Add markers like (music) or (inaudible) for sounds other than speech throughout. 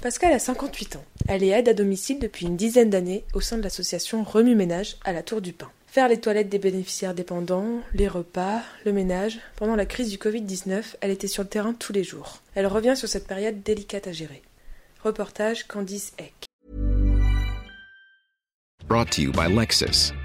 Pascal a 58 ans. Elle est aide à domicile depuis une dizaine d'années au sein de l'association Remue Ménage à la Tour du Pin. Faire les toilettes des bénéficiaires dépendants, les repas, le ménage. Pendant la crise du Covid-19, elle était sur le terrain tous les jours. Elle revient sur cette période délicate à gérer. Reportage Candice Eck. Brought to you by Lexus.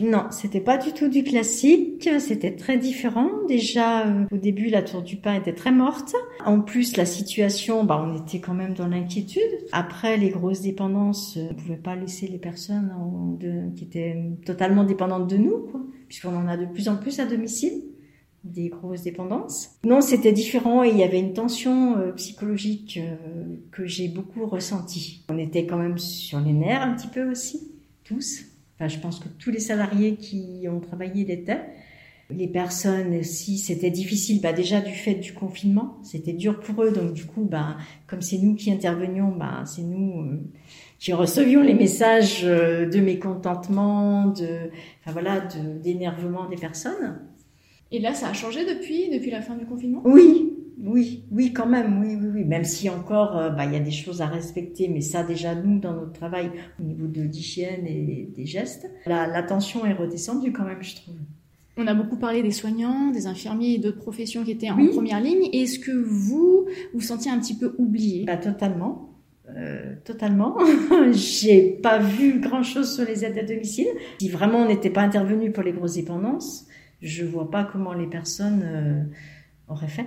Non, c'était pas du tout du classique, c'était très différent. Déjà, euh, au début, la tour du pain était très morte. En plus, la situation, bah, on était quand même dans l'inquiétude. Après, les grosses dépendances, euh, on pouvait pas laisser les personnes en- de- qui étaient totalement dépendantes de nous, quoi, puisqu'on en a de plus en plus à domicile des grosses dépendances. Non, c'était différent et il y avait une tension euh, psychologique euh, que j'ai beaucoup ressentie. On était quand même sur les nerfs un petit peu aussi, tous. Enfin, je pense que tous les salariés qui ont travaillé l'étaient. Les personnes aussi, c'était difficile, bah déjà du fait du confinement, c'était dur pour eux, donc du coup, bah, comme c'est nous qui intervenions, bah, c'est nous euh, qui recevions les messages euh, de mécontentement, de, enfin voilà, de- d'énervement des personnes. Et là, ça a changé depuis, depuis la fin du confinement? Oui, oui, oui, quand même, oui, oui, oui. Même si encore, euh, bah, il y a des choses à respecter, mais ça, déjà, nous, dans notre travail, au niveau de l'hygiène et des gestes, la, la tension est redescendue quand même, je trouve. On a beaucoup parlé des soignants, des infirmiers et d'autres professions qui étaient en première ligne. Est-ce que vous, vous sentiez un petit peu oublié? Bah, totalement. Euh, totalement. (laughs) J'ai pas vu grand chose sur les aides à domicile. Si vraiment on n'était pas intervenu pour les grosses dépendances, je vois pas comment les personnes euh, auraient fait.